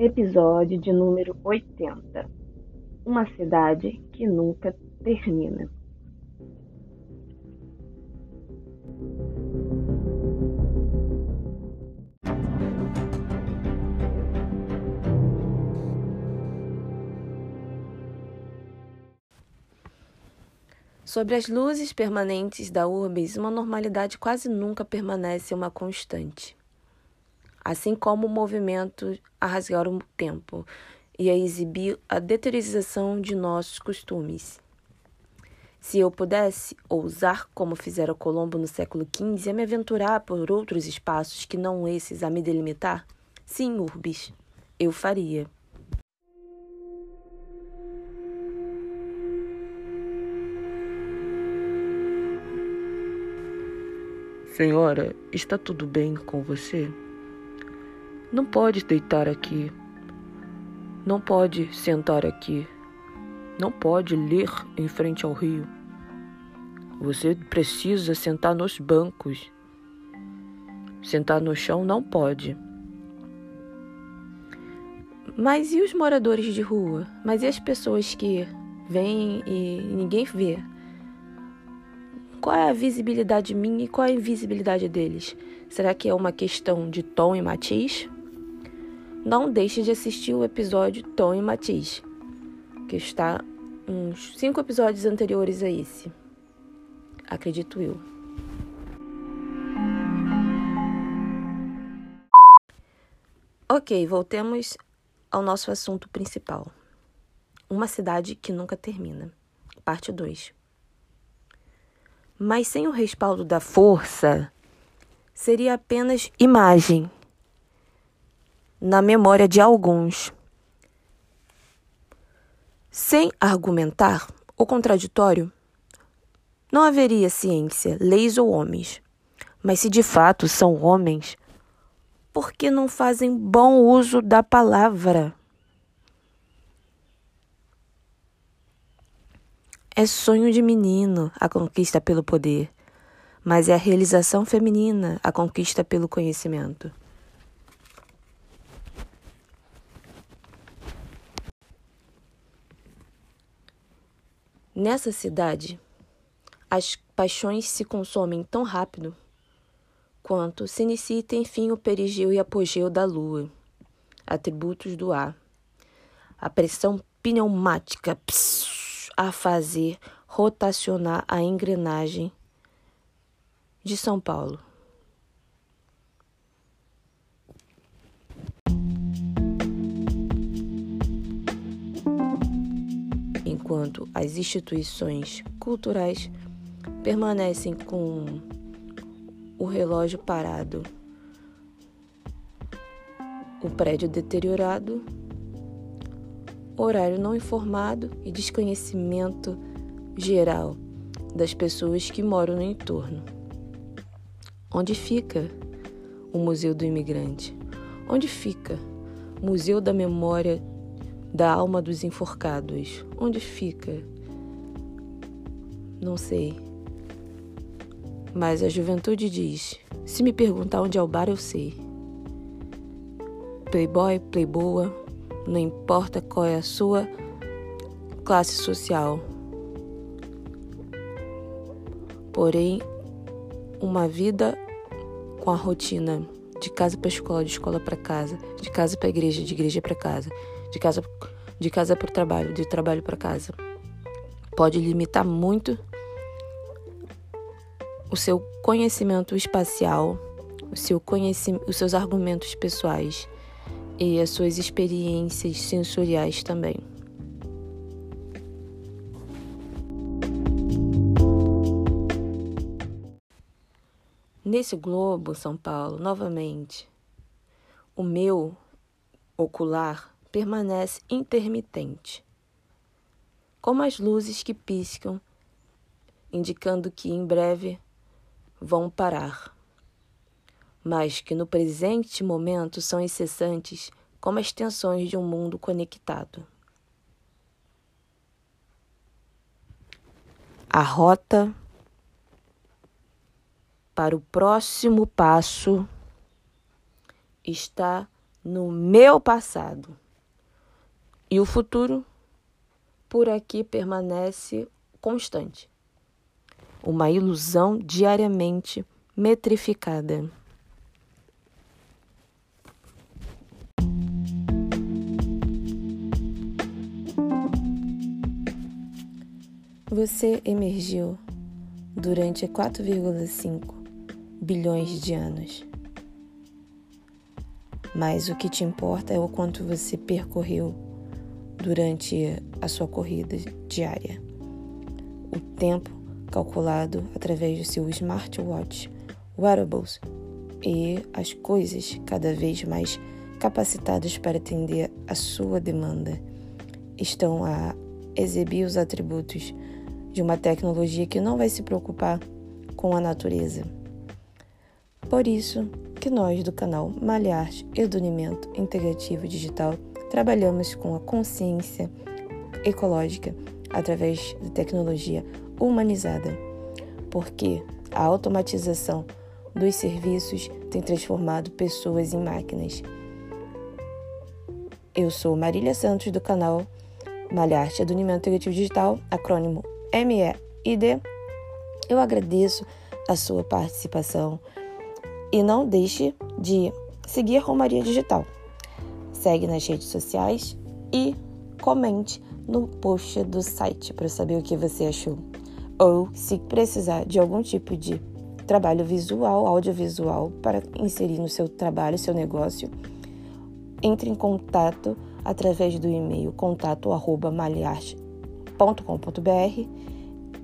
Episódio de número 80 Uma cidade que nunca termina. Sobre as luzes permanentes da urbis, uma normalidade quase nunca permanece uma constante. Assim como o movimento a rasgar o tempo e a exibir a deteriorização de nossos costumes. Se eu pudesse ousar, como fizera Colombo no século XV, a me aventurar por outros espaços que não esses a me delimitar, sim, urbis, eu faria. Senhora, está tudo bem com você? Não pode deitar aqui. Não pode sentar aqui. Não pode ler em frente ao rio. Você precisa sentar nos bancos. Sentar no chão não pode. Mas e os moradores de rua? Mas e as pessoas que vêm e ninguém vê? Qual é a visibilidade minha e qual é a invisibilidade deles? Será que é uma questão de tom e matiz? Não deixe de assistir o episódio Tom e Matiz, que está uns cinco episódios anteriores a esse. Acredito eu. Ok, voltemos ao nosso assunto principal. Uma cidade que nunca termina. Parte 2. Mas sem o respaldo da força, seria apenas imagem na memória de alguns. Sem argumentar o contraditório, não haveria ciência, leis ou homens. Mas se de fato são homens, por que não fazem bom uso da palavra? É sonho de menino a conquista pelo poder, mas é a realização feminina a conquista pelo conhecimento. Nessa cidade, as paixões se consomem tão rápido quanto se inicia e tem fim o perigeu e apogeu da lua, atributos do ar. A pressão pneumática. A fazer rotacionar a engrenagem de São Paulo. Enquanto as instituições culturais permanecem com o relógio parado, o prédio deteriorado horário não informado e desconhecimento geral das pessoas que moram no entorno. Onde fica o Museu do Imigrante? Onde fica o Museu da Memória da Alma dos Enforcados? Onde fica? Não sei. Mas a juventude diz: se me perguntar onde é o bar, eu sei. Playboy, playboa, não importa qual é a sua classe social. Porém, uma vida com a rotina de casa para escola, de escola para casa, de casa para igreja, de igreja para casa, de casa de casa para o trabalho, de trabalho para casa, pode limitar muito o seu conhecimento espacial, o seu conhecimento, os seus argumentos pessoais e as suas experiências sensoriais também. Nesse globo, São Paulo, novamente, o meu ocular permanece intermitente, como as luzes que piscam, indicando que em breve vão parar mas que no presente momento são incessantes como as tensões de um mundo conectado. A rota para o próximo passo está no meu passado. E o futuro, por aqui, permanece constante. Uma ilusão diariamente metrificada. Você emergiu durante 4,5 bilhões de anos. Mas o que te importa é o quanto você percorreu durante a sua corrida diária. O tempo calculado através do seu smartwatch, wearables e as coisas cada vez mais capacitadas para atender a sua demanda estão a exibir os atributos de uma tecnologia que não vai se preocupar com a natureza. Por isso que nós do canal Malharte e do Unimento Integrativo Digital trabalhamos com a consciência ecológica através de tecnologia humanizada, porque a automatização dos serviços tem transformado pessoas em máquinas. Eu sou Marília Santos do canal Malharte do Unimento Integrativo Digital, acrônimo MEID. Eu agradeço a sua participação e não deixe de seguir Romaria Digital. Segue nas redes sociais e comente no post do site para saber o que você achou. Ou se precisar de algum tipo de trabalho visual, audiovisual para inserir no seu trabalho, seu negócio, entre em contato através do e-mail contato@maliarte.com.br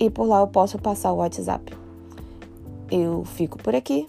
e por lá eu posso passar o WhatsApp. Eu fico por aqui.